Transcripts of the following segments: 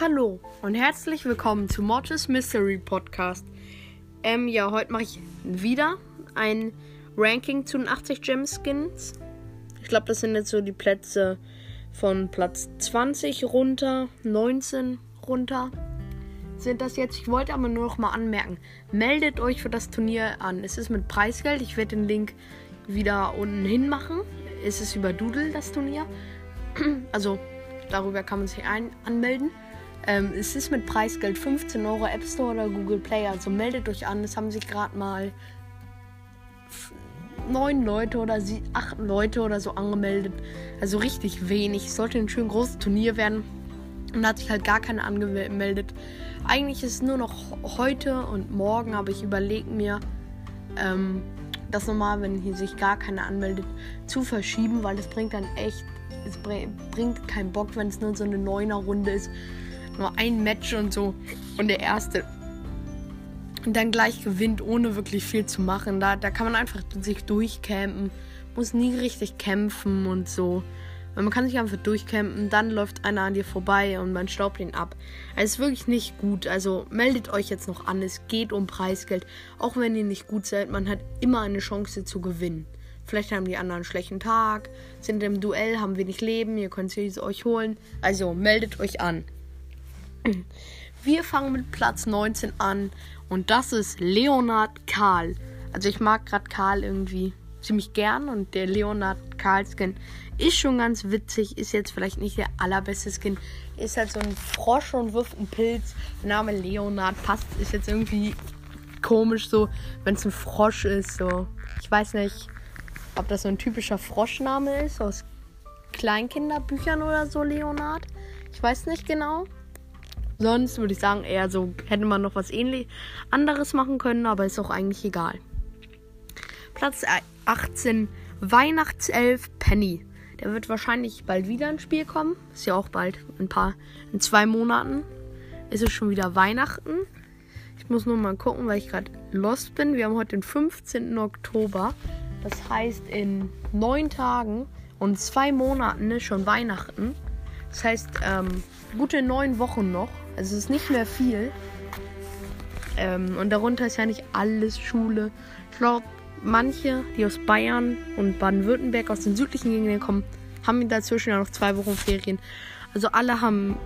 Hallo und herzlich willkommen zu Mortis Mystery Podcast. Ähm, ja, heute mache ich wieder ein Ranking zu den 80 Gem Skins. Ich glaube, das sind jetzt so die Plätze von Platz 20 runter, 19 runter. Sind das jetzt? Ich wollte aber nur noch mal anmerken, meldet euch für das Turnier an. Es ist mit Preisgeld. Ich werde den Link wieder unten hin machen. Es ist über Doodle das Turnier. Also darüber kann man sich ein anmelden. Ähm, es ist mit Preisgeld 15 Euro App Store oder Google Play. Also meldet euch an. Es haben sich gerade mal neun Leute oder acht Leute oder so angemeldet. Also richtig wenig. Es sollte ein schön großes Turnier werden. Und hat sich halt gar keiner angemeldet. Eigentlich ist es nur noch heute und morgen, aber ich überlege mir, ähm, das nochmal, wenn hier sich gar keiner anmeldet, zu verschieben, weil das bringt dann echt, es bringt keinen Bock, wenn es nur so eine neuner Runde ist nur ein Match und so. Und der erste und dann gleich gewinnt, ohne wirklich viel zu machen. Da, da kann man einfach sich durchcampen. Muss nie richtig kämpfen und so. Man kann sich einfach durchcampen, dann läuft einer an dir vorbei und man staubt ihn ab. Also ist wirklich nicht gut. Also meldet euch jetzt noch an. Es geht um Preisgeld. Auch wenn ihr nicht gut seid, man hat immer eine Chance zu gewinnen. Vielleicht haben die anderen einen schlechten Tag, sind im Duell, haben wenig Leben, ihr könnt sie euch holen. Also meldet euch an. Wir fangen mit Platz 19 an und das ist Leonard Karl. Also ich mag gerade Karl irgendwie ziemlich gern und der Leonard Karl Skin ist schon ganz witzig, ist jetzt vielleicht nicht der allerbeste Skin, ist halt so ein Frosch und wirft einen Pilz. Der Name Leonard passt, ist jetzt irgendwie komisch so, wenn es ein Frosch ist, so. Ich weiß nicht, ob das so ein typischer Froschname ist aus Kleinkinderbüchern oder so, Leonard. Ich weiß nicht genau. Sonst würde ich sagen, eher so hätte man noch was ähnlich anderes machen können, aber ist auch eigentlich egal. Platz 18 Weihnachtself Penny. Der wird wahrscheinlich bald wieder ins Spiel kommen. Ist ja auch bald ein paar in zwei Monaten ist es schon wieder Weihnachten. Ich muss nur mal gucken, weil ich gerade lost bin. Wir haben heute den 15. Oktober. Das heißt, in neun Tagen und zwei Monaten ist schon Weihnachten. Das heißt, ähm, gute neun Wochen noch. Also es ist nicht mehr viel. Ähm, und darunter ist ja nicht alles Schule. Ich glaube, manche, die aus Bayern und Baden-Württemberg aus den südlichen Gegenden kommen, haben dazwischen ja noch zwei Wochen Ferien. Also alle haben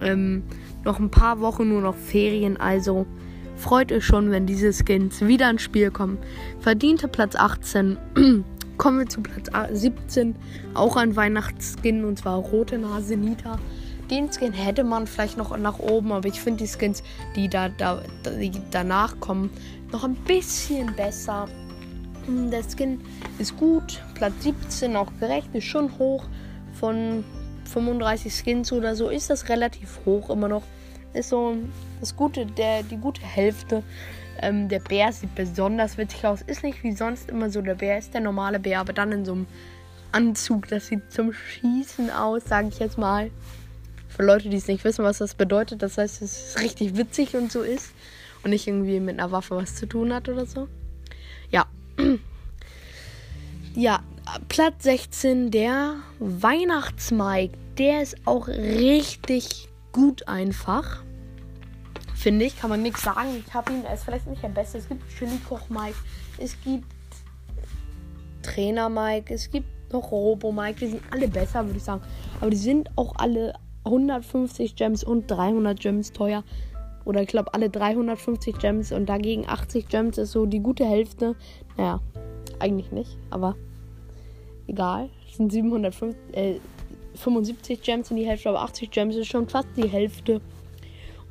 ähm, noch ein paar Wochen nur noch Ferien. Also freut euch schon, wenn diese Skins wieder ins Spiel kommen. Verdiente Platz 18. Kommen wir zu Platz 17. Auch ein Weihnachtsskin und zwar Rote Nase Nita. Den Skin hätte man vielleicht noch nach oben, aber ich finde die Skins, die da, da die danach kommen, noch ein bisschen besser. Hm, der Skin ist gut, Platz 17 auch gerecht, ist schon hoch. Von 35 Skins oder so ist das relativ hoch immer noch. Ist so das gute, der, die gute Hälfte. Ähm, der Bär sieht besonders witzig aus. Ist nicht wie sonst immer so der Bär, ist der normale Bär, aber dann in so einem Anzug. Das sieht zum Schießen aus, sage ich jetzt mal. Für Leute, die es nicht wissen, was das bedeutet, das heißt, es ist richtig witzig und so ist. Und nicht irgendwie mit einer Waffe was zu tun hat oder so. Ja. Ja, Platz 16, der Weihnachtsmike. Der ist auch richtig gut einfach. Finde ich, kann man nichts sagen. Ich habe ihn, er ist vielleicht nicht der Beste. Es gibt Chili-Koch-Mike, es gibt Trainer-Mike, es gibt noch Robo-Mike. Die sind alle besser, würde ich sagen. Aber die sind auch alle 150 Gems und 300 Gems teuer. Oder ich glaube alle 350 Gems und dagegen 80 Gems ist so die gute Hälfte. Naja, eigentlich nicht, aber egal. Es sind 775 äh, Gems in die Hälfte, aber 80 Gems ist schon fast die Hälfte.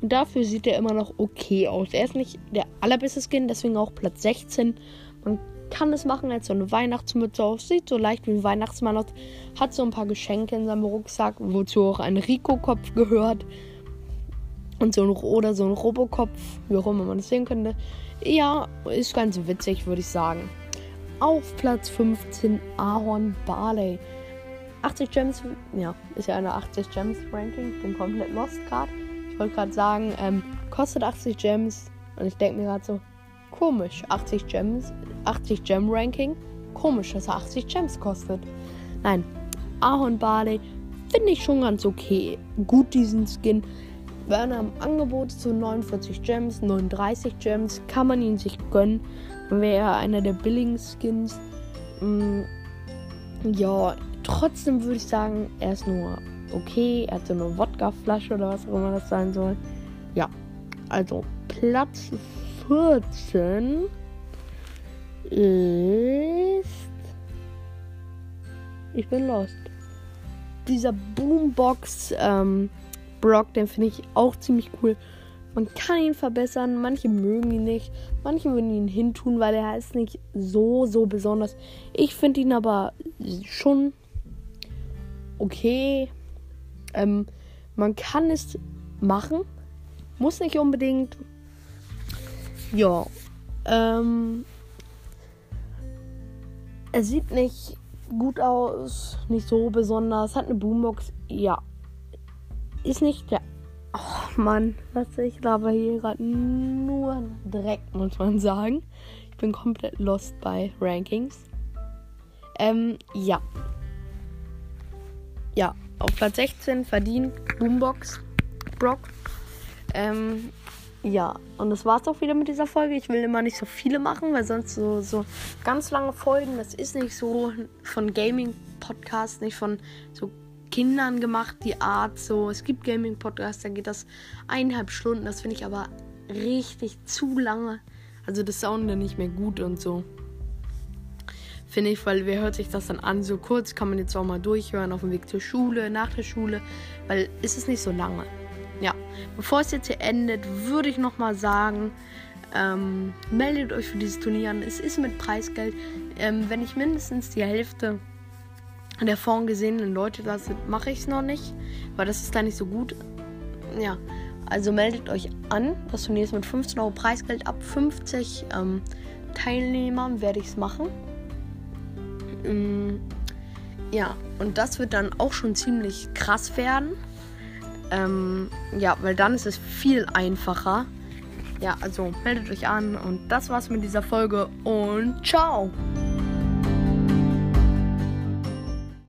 Und dafür sieht er immer noch okay aus. Er ist nicht der allerbeste Skin, deswegen auch Platz 16. Man kann es machen als so eine Weihnachtsmütze aus. Sieht so leicht wie ein Weihnachtsmann aus. Hat so ein paar Geschenke in seinem Rucksack, wozu auch ein Rico-Kopf gehört. Und so ein, oder so ein Robokopf, wie auch immer man das sehen könnte. Ja, ist ganz witzig, würde ich sagen. Auf Platz 15 Ahorn Barley. 80 Gems, ja, ist ja eine 80 Gems Ranking. Bin komplett lost gerade. Ich wollte gerade sagen, ähm, kostet 80 Gems. Und ich denke mir gerade so, komisch, 80 Gems 80 Gem Ranking. Komisch, dass er 80 Gems kostet. Nein, Ahorn Barley finde ich schon ganz okay. Gut diesen Skin. Wenn er im Angebot zu 49 Gems, 39 Gems, kann man ihn sich gönnen. Wäre einer der billigen Skins. Mm, ja, trotzdem würde ich sagen, er ist nur okay. Er hat so eine Wodkaflasche oder was auch immer das sein soll. Ja, also Platz 14 ist. Ich bin lost. Dieser Boombox ähm, Brock, den finde ich auch ziemlich cool. Man kann ihn verbessern, manche mögen ihn nicht, manche würden ihn hintun, weil er ist nicht so, so besonders. Ich finde ihn aber schon okay. Ähm, man kann es machen, muss nicht unbedingt. Ja, ähm, er sieht nicht gut aus, nicht so besonders, hat eine Boombox, ja. Ist nicht der. Oh Mann, was ich laber hier gerade nur Dreck, muss man sagen. Ich bin komplett lost bei Rankings. Ähm, ja. Ja, auf Platz 16 verdient Boombox Brock. Ähm, ja, und das war's auch wieder mit dieser Folge. Ich will immer nicht so viele machen, weil sonst so, so ganz lange Folgen, das ist nicht so von Gaming-Podcasts, nicht von so Kindern gemacht, die Art so. Es gibt Gaming-Podcasts, da geht das eineinhalb Stunden. Das finde ich aber richtig zu lange. Also das Sound dann nicht mehr gut und so. Finde ich, weil wer hört sich das dann an? So kurz kann man jetzt auch mal durchhören auf dem Weg zur Schule, nach der Schule, weil ist es nicht so lange. Ja, bevor es jetzt hier endet, würde ich nochmal sagen, ähm, meldet euch für dieses Turnier an. Es ist mit Preisgeld. Ähm, wenn ich mindestens die Hälfte der vorn gesehenen Leute lasse, mache ich es noch nicht, weil das ist da nicht so gut. Ja, also meldet euch an. Das Turnier ist mit 15 Euro Preisgeld. Ab 50 ähm, Teilnehmern werde ich es machen. Ähm, ja, und das wird dann auch schon ziemlich krass werden. Ähm, ja, weil dann ist es viel einfacher. Ja, also meldet euch an und das war's mit dieser Folge und ciao!